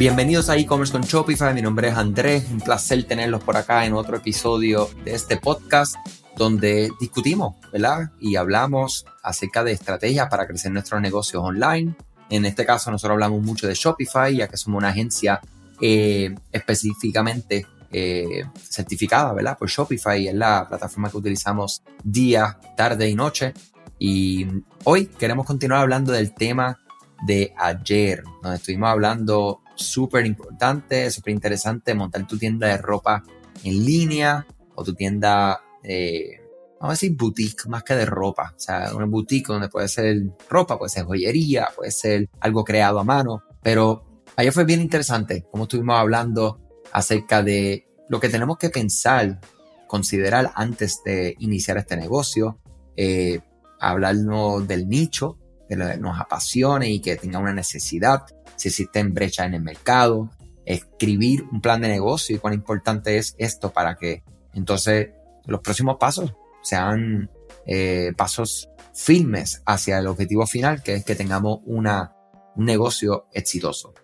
Bienvenidos a e-commerce con Shopify, mi nombre es Andrés, un placer tenerlos por acá en otro episodio de este podcast donde discutimos, ¿verdad? Y hablamos acerca de estrategias para crecer nuestros negocios online. En este caso nosotros hablamos mucho de Shopify, ya que somos una agencia eh, específicamente eh, certificada, ¿verdad? Por Shopify, es la plataforma que utilizamos día, tarde y noche. Y hoy queremos continuar hablando del tema de ayer, donde estuvimos hablando súper importante, súper interesante, montar tu tienda de ropa en línea o tu tienda, eh, vamos a decir boutique más que de ropa, o sea, una boutique donde puede ser ropa, puede ser joyería, puede ser algo creado a mano, pero ayer fue bien interesante como estuvimos hablando acerca de lo que tenemos que pensar, considerar antes de iniciar este negocio, eh, hablarnos del nicho, que nos apasione y que tenga una necesidad, si existen brechas en el mercado, escribir un plan de negocio y cuán importante es esto para que entonces los próximos pasos sean eh, pasos firmes hacia el objetivo final, que es que tengamos una, un negocio exitoso.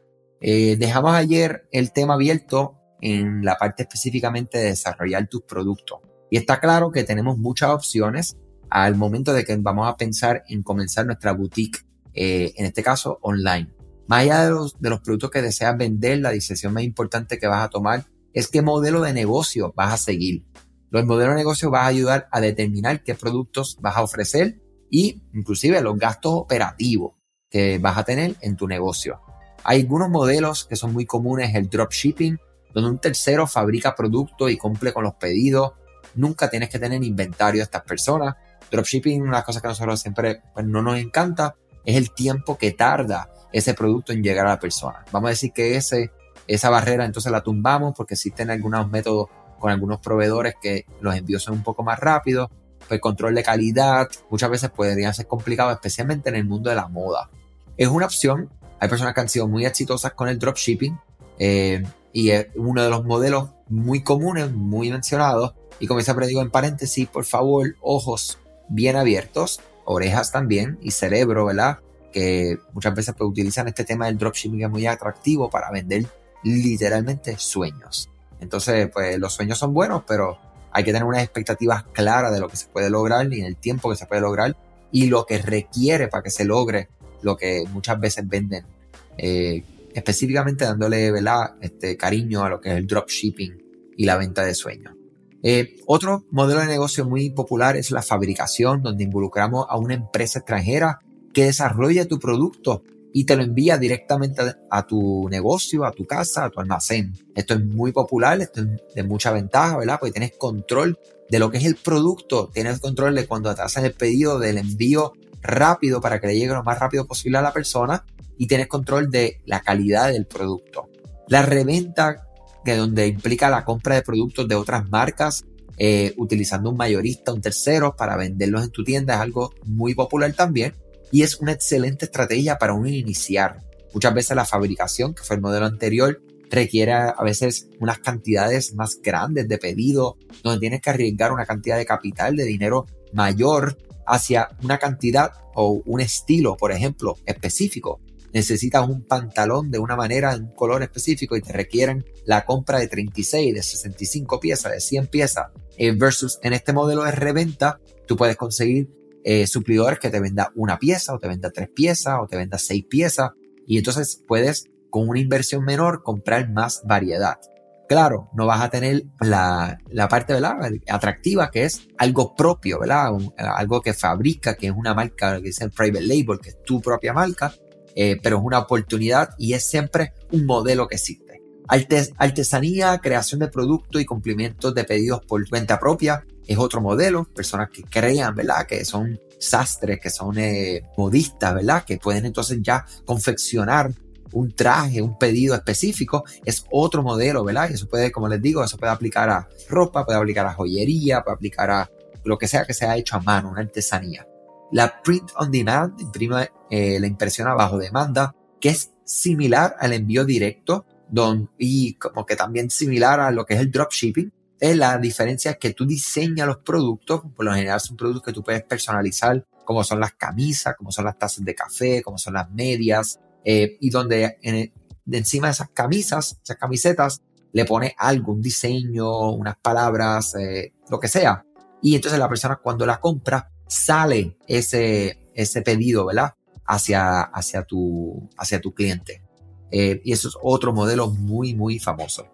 Eh, dejamos ayer el tema abierto en la parte específicamente de desarrollar tus productos. Y está claro que tenemos muchas opciones al momento de que vamos a pensar en comenzar nuestra boutique, eh, en este caso online. Más allá de los, de los productos que deseas vender, la decisión más importante que vas a tomar es qué modelo de negocio vas a seguir. Los modelos de negocio vas a ayudar a determinar qué productos vas a ofrecer y inclusive los gastos operativos que vas a tener en tu negocio. Hay algunos modelos que son muy comunes, el dropshipping, donde un tercero fabrica productos y cumple con los pedidos. Nunca tienes que tener inventario de estas personas. Dropshipping, una de las cosas que a nosotros siempre pues, no nos encanta, es el tiempo que tarda ese producto en llegar a la persona. Vamos a decir que ese, esa barrera entonces la tumbamos porque existen algunos métodos con algunos proveedores que los envíos son un poco más rápidos, pues control de calidad muchas veces podrían ser complicados, especialmente en el mundo de la moda. Es una opción, hay personas que han sido muy exitosas con el dropshipping eh, y es uno de los modelos muy comunes, muy mencionados. Y como siempre digo en paréntesis, por favor, ojos bien abiertos, orejas también y cerebro, ¿verdad? Que muchas veces pues, utilizan este tema del dropshipping es muy atractivo para vender literalmente sueños. Entonces, pues los sueños son buenos, pero hay que tener unas expectativas claras de lo que se puede lograr y en el tiempo que se puede lograr y lo que requiere para que se logre lo que muchas veces venden. Eh, específicamente dándole Este cariño a lo que es el dropshipping y la venta de sueños. Eh, otro modelo de negocio muy popular es la fabricación, donde involucramos a una empresa extranjera que desarrolla tu producto y te lo envía directamente a tu negocio, a tu casa, a tu almacén. Esto es muy popular, esto es de mucha ventaja, ¿verdad? Porque tienes control de lo que es el producto, tienes control de cuando te hacen el pedido del envío rápido para que le llegue lo más rápido posible a la persona y tienes control de la calidad del producto. La reventa, que donde implica la compra de productos de otras marcas, eh, utilizando un mayorista, un tercero para venderlos en tu tienda, es algo muy popular también y es una excelente estrategia para uno iniciar. Muchas veces la fabricación, que fue el modelo anterior, requiere a veces unas cantidades más grandes de pedido, donde tienes que arriesgar una cantidad de capital, de dinero mayor hacia una cantidad o un estilo, por ejemplo, específico. Necesitas un pantalón de una manera, un color específico y te requieren la compra de 36, de 65 piezas, de 100 piezas. Eh, versus en este modelo de reventa, tú puedes conseguir eh, suplidores que te venda una pieza o te venda tres piezas o te venda seis piezas y entonces puedes con una inversión menor comprar más variedad. Claro, no vas a tener la, la parte ¿verdad? atractiva que es algo propio, ¿verdad? algo que fabrica, que es una marca que el private label, que es tu propia marca, eh, pero es una oportunidad y es siempre un modelo que existe. artesanía, creación de productos y cumplimientos de pedidos por cuenta propia es otro modelo, personas que crean, ¿verdad? Que son sastres, que son eh, modistas, ¿verdad? Que pueden entonces ya confeccionar un traje, un pedido específico, es otro modelo, ¿verdad? Y eso puede, como les digo, eso puede aplicar a ropa, puede aplicar a joyería, puede aplicar a lo que sea que sea hecho a mano, una artesanía. La print on demand imprime eh, la impresión a bajo demanda, que es similar al envío directo y como que también similar a lo que es el dropshipping, la diferencia es que tú diseñas los productos, por lo general son productos que tú puedes personalizar, como son las camisas, como son las tazas de café, como son las medias, eh, y donde de encima de esas camisas, esas camisetas, le pone algo, un diseño, unas palabras, eh, lo que sea. Y entonces la persona cuando la compra, sale ese, ese pedido, ¿verdad? Hacia, hacia, tu, hacia tu cliente. Eh, y eso es otro modelo muy, muy famoso.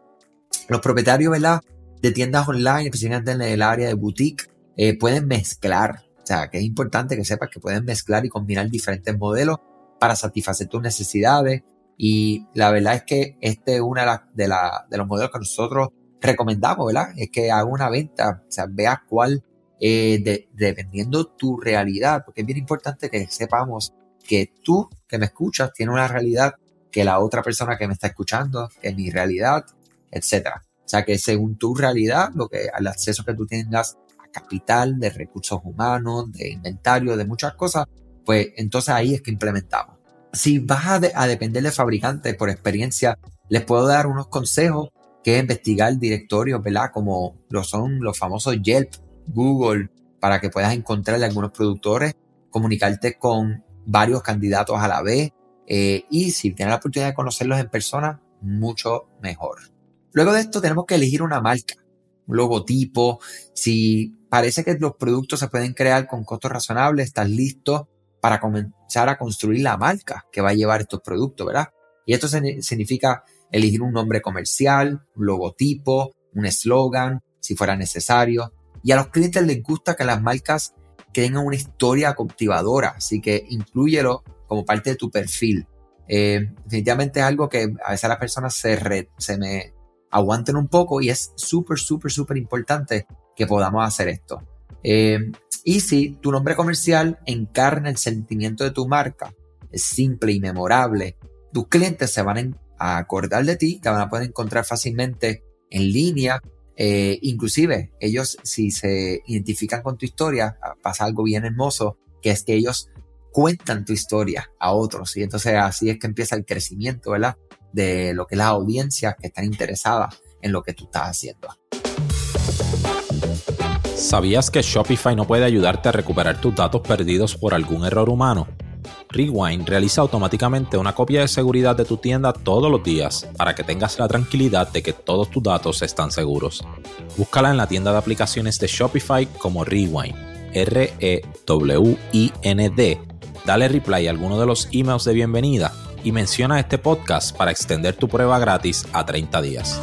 Los propietarios, ¿verdad? De tiendas online, especialmente en el área de boutique, eh, pueden mezclar. O sea, que es importante que sepas que pueden mezclar y combinar diferentes modelos para satisfacer tus necesidades. Y la verdad es que este es uno de, de, los modelos que nosotros recomendamos, ¿verdad? Es que haga una venta, o sea, veas cuál, eh, dependiendo tu realidad, porque es bien importante que sepamos que tú que me escuchas tienes una realidad que la otra persona que me está escuchando, que es mi realidad, etcétera. O sea que según tu realidad, lo que el acceso que tú tengas a capital, de recursos humanos, de inventario, de muchas cosas, pues entonces ahí es que implementamos. Si vas a, depender de fabricantes por experiencia, les puedo dar unos consejos que es investigar directorios, ¿verdad? Como lo son los famosos Yelp, Google, para que puedas encontrarle algunos productores, comunicarte con varios candidatos a la vez eh, y si tienes la oportunidad de conocerlos en persona, mucho mejor. Luego de esto tenemos que elegir una marca, un logotipo. Si parece que los productos se pueden crear con costos razonables, estás listo para comenzar a construir la marca que va a llevar estos productos, ¿verdad? Y esto significa elegir un nombre comercial, un logotipo, un eslogan, si fuera necesario. Y a los clientes les gusta que las marcas tengan una historia cautivadora, así que incluyelo como parte de tu perfil. Eh, definitivamente es algo que a veces las personas se, se me aguanten un poco y es súper, súper, súper importante que podamos hacer esto. Eh, y si tu nombre comercial encarna el sentimiento de tu marca, es simple y memorable, tus clientes se van a acordar de ti, te van a poder encontrar fácilmente en línea. Eh, inclusive ellos si se identifican con tu historia, pasa algo bien hermoso, que es que ellos cuentan tu historia a otros y entonces así es que empieza el crecimiento, ¿verdad? De lo que es la audiencia que están interesadas en lo que tú estás haciendo. ¿Sabías que Shopify no puede ayudarte a recuperar tus datos perdidos por algún error humano? Rewind realiza automáticamente una copia de seguridad de tu tienda todos los días para que tengas la tranquilidad de que todos tus datos están seguros. Búscala en la tienda de aplicaciones de Shopify como Rewind, R-E-W-I-N-D. Dale reply a alguno de los emails de bienvenida y menciona este podcast para extender tu prueba gratis a 30 días.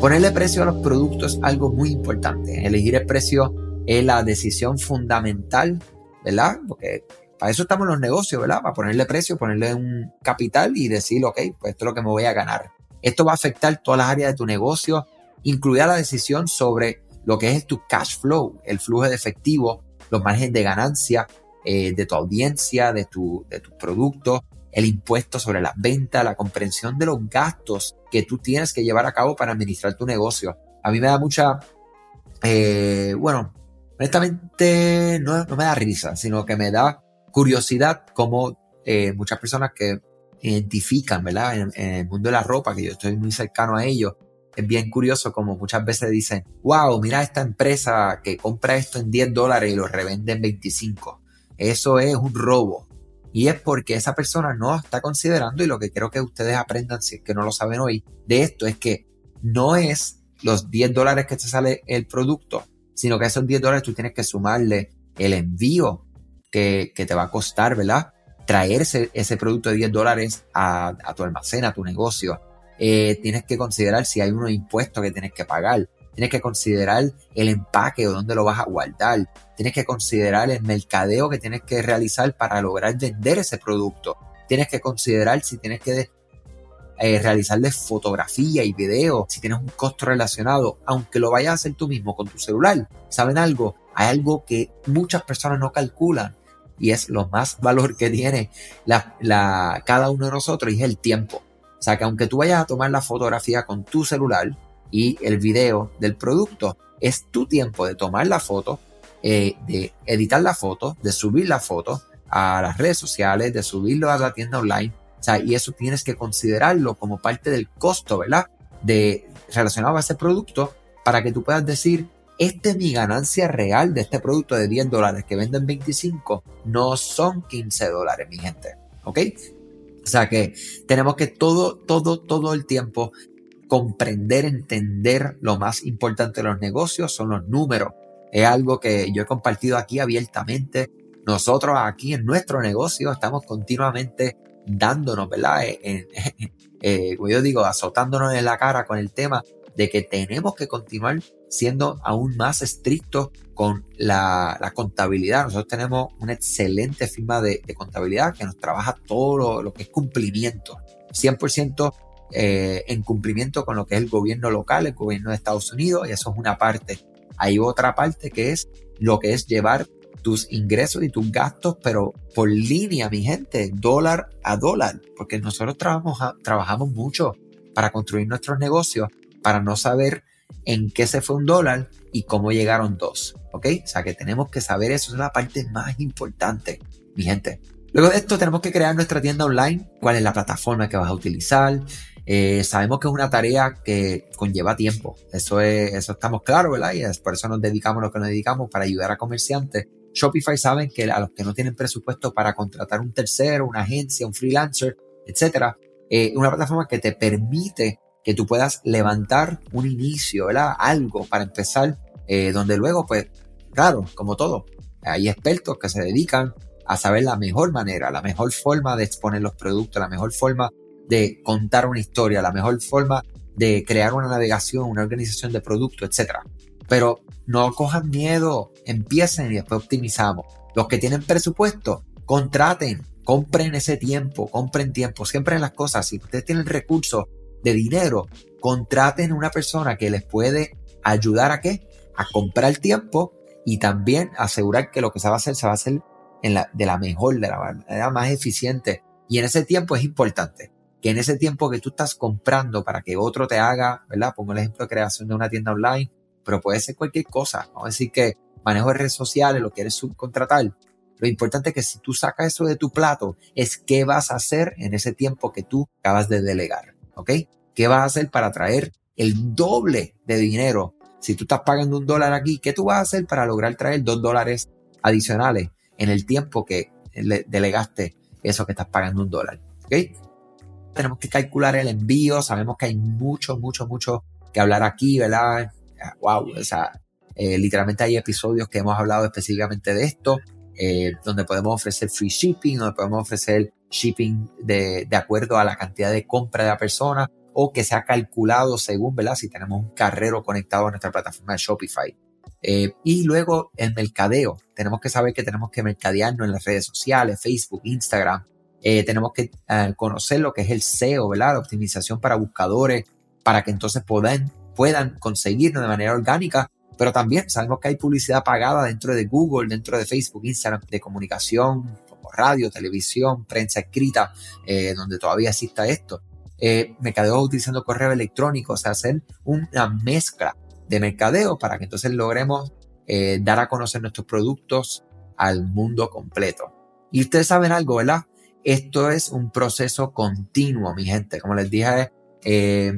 Ponerle precio a los productos es algo muy importante. Elegir el precio es la decisión fundamental, ¿verdad? Porque para eso estamos en los negocios, ¿verdad? Para ponerle precio, ponerle un capital y decir, ok, pues esto es lo que me voy a ganar. Esto va a afectar todas las áreas de tu negocio, incluida la decisión sobre lo que es tu cash flow, el flujo de efectivo, los márgenes de ganancia eh, de tu audiencia, de tu, de tu producto, el impuesto sobre las ventas, la comprensión de los gastos que tú tienes que llevar a cabo para administrar tu negocio. A mí me da mucha, eh, bueno, honestamente no, me da risa, sino que me da curiosidad como eh, muchas personas que identifican, ¿verdad? En, en, el mundo de la ropa, que yo estoy muy cercano a ellos, es bien curioso como muchas veces dicen, wow, mira esta empresa que compra esto en 10 dólares y lo revende en 25. Eso es un robo. Y es porque esa persona no está considerando, y lo que quiero que ustedes aprendan, si es que no lo saben hoy, de esto es que no es los 10 dólares que te sale el producto, sino que esos 10 dólares tú tienes que sumarle el envío que, te va a costar, ¿verdad? Traerse ese producto de 10 dólares a, tu almacén, a tu negocio. Eh, tienes que considerar si hay unos impuestos que tienes que pagar. Tienes que considerar el empaque o dónde lo vas a guardar. Tienes que considerar el mercadeo que tienes que realizar para lograr vender ese producto. Tienes que considerar si tienes que eh, realizarle fotografía y video, si tienes un costo relacionado, aunque lo vayas a hacer tú mismo con tu celular. ¿Saben algo? Hay algo que muchas personas no calculan y es lo más valor que tiene la, cada uno de nosotros y es el tiempo. O sea que aunque tú vayas a tomar la fotografía con tu celular, y el video del producto. Es tu tiempo de tomar la foto, eh, de editar la foto, de subir la foto a las redes sociales, de subirlo a la tienda online. O sea, y eso tienes que considerarlo como parte del costo, ¿verdad? De relacionado a ese producto para que tú puedas decir, esta es mi ganancia real de este producto de 10 dólares que venden 25, no son 15 dólares, mi gente. ¿Ok? O sea que tenemos que todo, todo, todo el tiempo comprender, entender lo más importante de los negocios son los números. Es algo que yo he compartido aquí abiertamente. Nosotros aquí en nuestro negocio estamos continuamente dándonos, ¿verdad? Eh, como yo digo, azotándonos en la cara con el tema de que tenemos que continuar siendo aún más estrictos con la, contabilidad. Nosotros tenemos una excelente firma de, contabilidad que nos trabaja todo lo, que es cumplimiento. 100% eh, en cumplimiento con lo que es el gobierno local, el gobierno de Estados Unidos, y eso es una parte. Hay otra parte que es lo que es llevar tus ingresos y tus gastos, pero por línea, mi gente, dólar a dólar, porque nosotros trabajamos, trabajamos mucho para construir nuestros negocios, para no saber en qué se fue un dólar y cómo llegaron dos, ¿ok? O sea que tenemos que saber eso, es la parte más importante, mi gente. Luego de esto tenemos que crear nuestra tienda online, cuál es la plataforma que vas a utilizar. Eh, sabemos que es una tarea que conlleva tiempo, eso, es, eso estamos claros, ¿verdad? Y es por eso nos dedicamos lo que nos dedicamos para ayudar a comerciantes Shopify saben que a los que no tienen presupuesto para contratar un tercero, una agencia, un freelancer, etcétera, eh, una plataforma que te permite que tú puedas levantar un inicio, ¿verdad? Algo para empezar, eh, donde luego, pues, claro, como todo, hay expertos que se dedican a saber la mejor manera, la mejor forma de exponer los productos, la mejor forma de contar una historia, la mejor forma de crear una navegación, una organización de productos, etcétera. Pero no cojan miedo, empiecen y después optimizamos. Los que tienen presupuesto, contraten, compren ese tiempo, compren tiempo, siempre en las cosas. Si ustedes tienen recursos de dinero, contraten una persona que les puede ayudar a qué? A comprar tiempo y también asegurar que lo que se va a hacer se va a hacer de la mejor, de la manera más eficiente. Y en ese tiempo es importante que en ese tiempo que tú estás comprando para que otro te haga, ¿verdad? Pongo el ejemplo de creación de una tienda online pero puede ser cualquier cosa. Vamos a decir que manejo de redes sociales, lo quieres subcontratar. Lo importante es que si tú sacas eso de tu plato, es qué vas a hacer en ese tiempo que tú acabas de delegar. ¿Ok? ¿Qué vas a hacer para traer el doble de dinero? Si tú estás pagando un dólar aquí, ¿qué tú vas a hacer para lograr traer dos dólares adicionales en el tiempo que delegaste eso que estás pagando un dólar? ¿Ok? Tenemos que calcular el envío. Sabemos que hay mucho, mucho, mucho que hablar aquí, ¿verdad? wow, o sea, eh, literalmente hay episodios que hemos hablado específicamente de esto, eh, donde podemos ofrecer free shipping, donde podemos ofrecer shipping de, de, acuerdo a la cantidad de compra de la persona o que sea calculado según, ¿verdad? Si tenemos un carrero conectado a nuestra plataforma de Shopify. Eh, y luego el mercadeo. Tenemos que saber que tenemos que mercadearnos en las redes sociales, Facebook, Instagram. Tenemos que conocer lo que es el SEO, ¿verdad? La optimización para buscadores, para que entonces puedan puedan conseguirnos de manera orgánica, pero también sabemos que hay publicidad pagada dentro de Google, dentro de Facebook, Instagram, de comunicación, como radio, televisión, prensa escrita, eh, donde todavía exista esto. Eh, mercadeo utilizando correo electrónico, o sea, hacer una mezcla de mercadeo para que entonces logremos eh, dar a conocer nuestros productos al mundo completo. Y ustedes saben algo, ¿verdad? Esto es un proceso continuo, mi gente. Como les dije eh,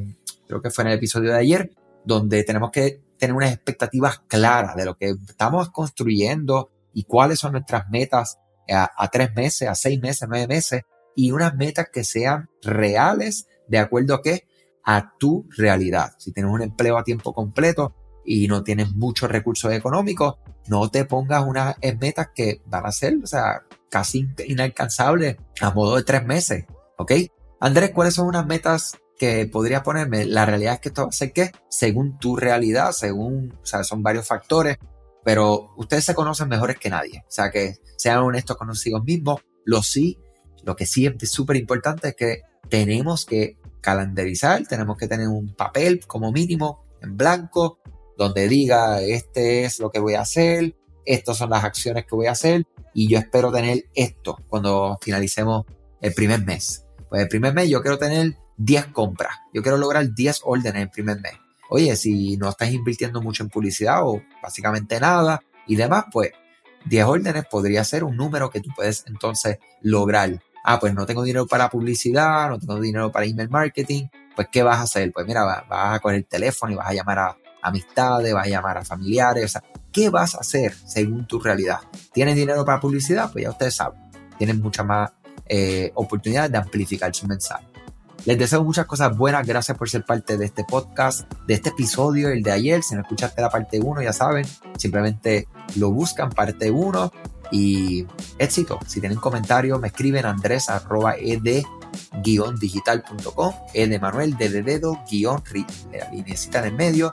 creo que fue en el episodio de ayer, donde tenemos que tener unas expectativas claras de lo que estamos construyendo y cuáles son nuestras metas a, tres meses, a seis meses, nueve meses, y unas metas que sean reales de acuerdo a qué? A tu realidad. Si tienes un empleo a tiempo completo y no tienes muchos recursos económicos, no te pongas unas metas que van a ser, o sea, casi inalcanzables a modo de tres meses, ¿ok? Andrés, ¿cuáles son unas metas que podría ponerme, la realidad es que esto va a ser que según tu realidad, según, o sea, son varios factores, pero ustedes se conocen mejores que nadie. O sea, que sean honestos con consigo mismos. Lo sí, lo que sí es súper importante es que tenemos que calendarizar, tenemos que tener un papel como mínimo en blanco donde diga este es lo que voy a hacer, estas son las acciones que voy a hacer y yo espero tener esto cuando finalicemos el primer mes. Pues el primer mes yo quiero tener 10 compras. Yo quiero lograr 10 órdenes el primer mes. Oye, si no estás invirtiendo mucho en publicidad o básicamente nada y demás, pues 10 órdenes podría ser un número que tú puedes entonces lograr. Ah, pues no tengo dinero para publicidad, no tengo dinero para email marketing. Pues, ¿qué vas a hacer? Pues mira, vas a coger el teléfono y vas a llamar a amistades, vas a llamar a familiares. O sea, ¿qué vas a hacer según tu realidad? ¿Tienes dinero para publicidad? Pues ya ustedes saben. Tienes mucha más eh, oportunidad de amplificar su mensaje. Les deseo muchas cosas buenas. Gracias por ser parte de este podcast, de este episodio, el de ayer. Si no escuchaste la parte 1, ya saben, simplemente lo buscan, parte 1 y éxito. Si tienen comentarios, me escriben andrés arroba ed digital.com, e de Manuel, de dedo, guion, la linecita en el medio,